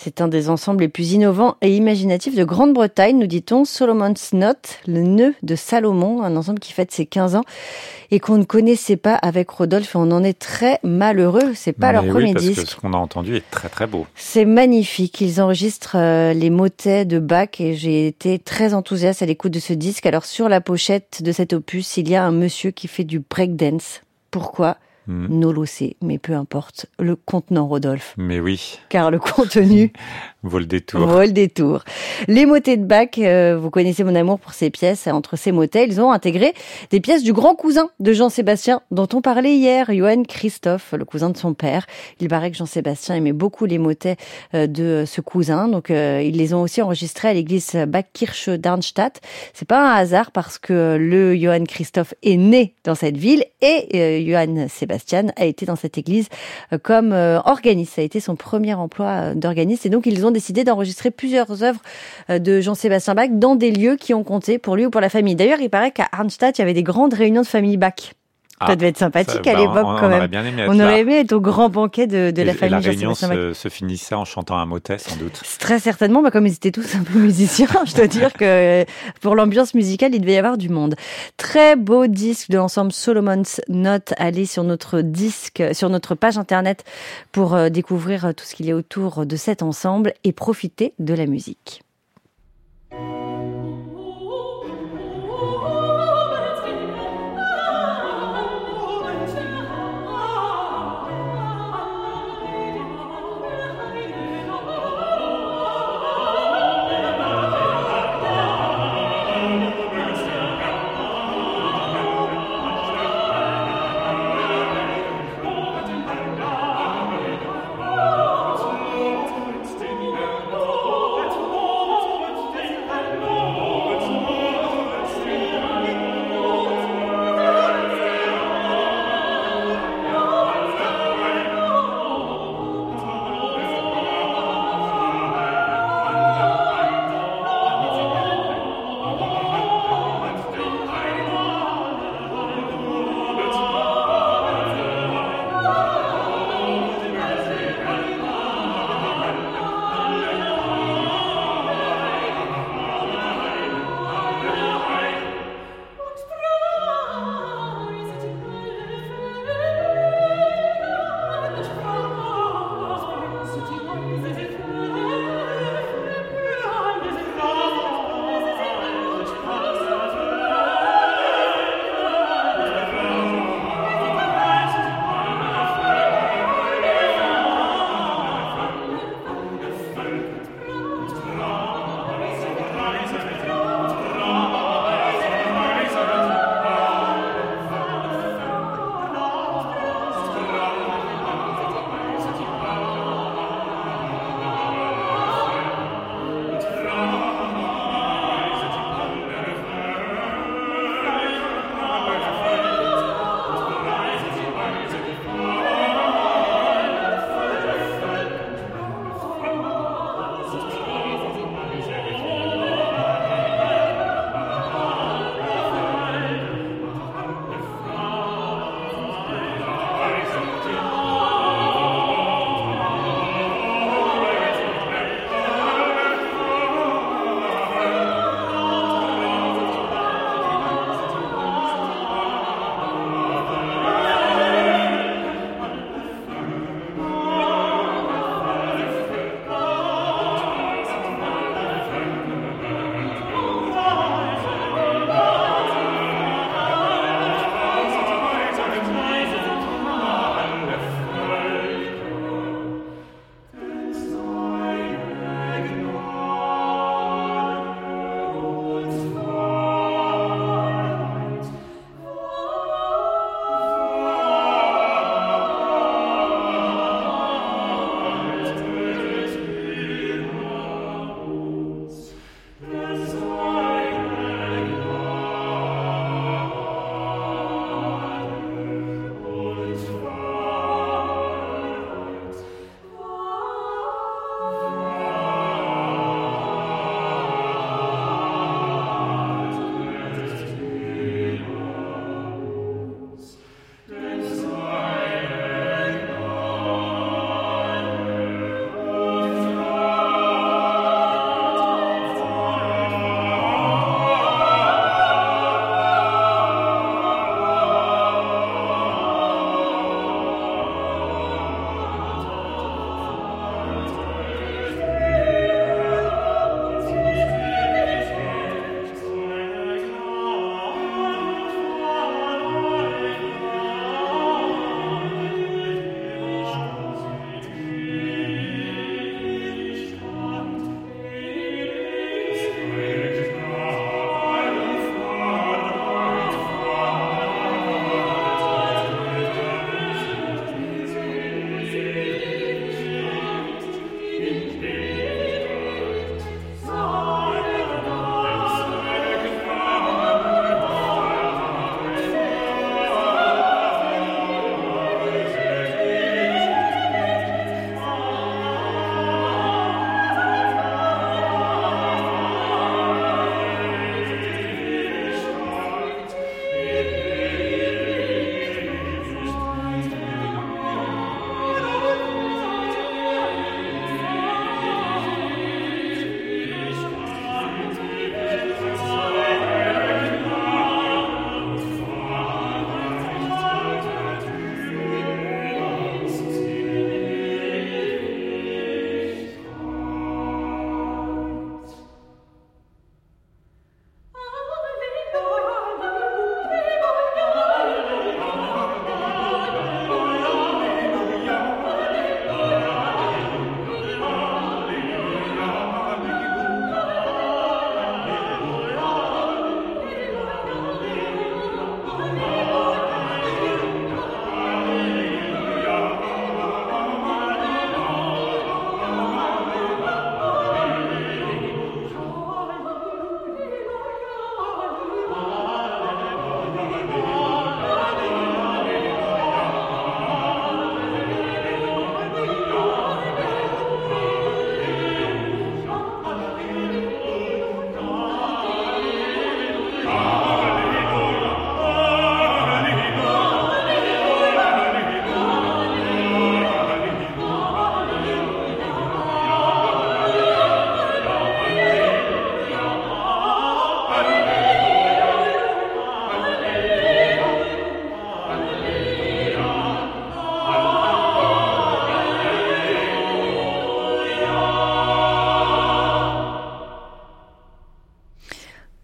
C'est un des ensembles les plus innovants et imaginatifs de Grande-Bretagne, nous dit-on. Solomon's Note, le nœud de Salomon, un ensemble qui fête ses 15 ans et qu'on ne connaissait pas avec Rodolphe on en est très malheureux. C'est pas leur premier parce disque. Que ce qu'on a entendu est très très beau. C'est magnifique. Ils enregistrent euh, les motets de Bach et j'ai été très enthousiaste à l'écoute de ce disque. Alors sur la pochette de cet opus, il y a un monsieur qui fait du breakdance. Pourquoi? Hmm. Nolo sait, mais peu importe. Le contenant Rodolphe. Mais oui, Car le contenu vaut le détour. vaut détour. Les motets de Bach, euh, vous connaissez mon amour pour ces pièces. Entre ces motets, ils ont intégré des pièces du grand cousin de Jean-Sébastien, dont on parlait hier, Johann Christophe, le cousin de son père. Il paraît que Jean-Sébastien aimait beaucoup les motets euh, de ce cousin, donc euh, ils les ont aussi enregistrés à l'église Bach-Kirche d'Arnstadt. C'est pas un hasard parce que le Johann Christophe est né dans cette ville et euh, Johann Sébastien a été dans cette église euh, comme euh, organiste. Ça a été son premier emploi d'organiste et donc ils ont décidé d'enregistrer plusieurs œuvres euh, de Jean-Sébastien Bach dans des lieux qui ont compté pour lui ou pour la famille. D'ailleurs, il paraît qu'à Arnstadt, il y avait des grandes réunions de famille Bach. Ça Ah, devait être sympathique ça, à bah, l'époque quand on même. aurait bien aimé être On aurait aimé être au grand banquet de, de Et- la et famille la réunion se, se finissait en chantant un motet, sans doute. Très certainement, bah, comme ils étaient tous un peu musiciens, je dois dire que euh, pour l'ambiance musicale, il devait y avoir du monde. Très beau disque de l'ensemble Solomon's Note. Allez sur notre disque, sur notre page internet pour euh, découvrir euh, tout ce qu'il y a autour de cet ensemble et profiter de la musique.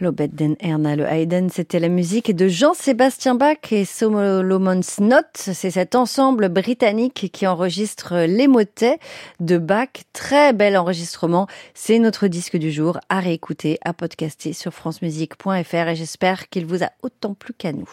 L'Obed den Erna, le Haydn, c'était la musique de Jean-Sébastien Bach et Solomon's Note. C'est cet ensemble britannique qui enregistre les motets de Bach. Très bel enregistrement. C'est notre disque du jour à réécouter, à podcaster sur francemusique.fr et j'espère qu'il vous a autant plu qu'à nous.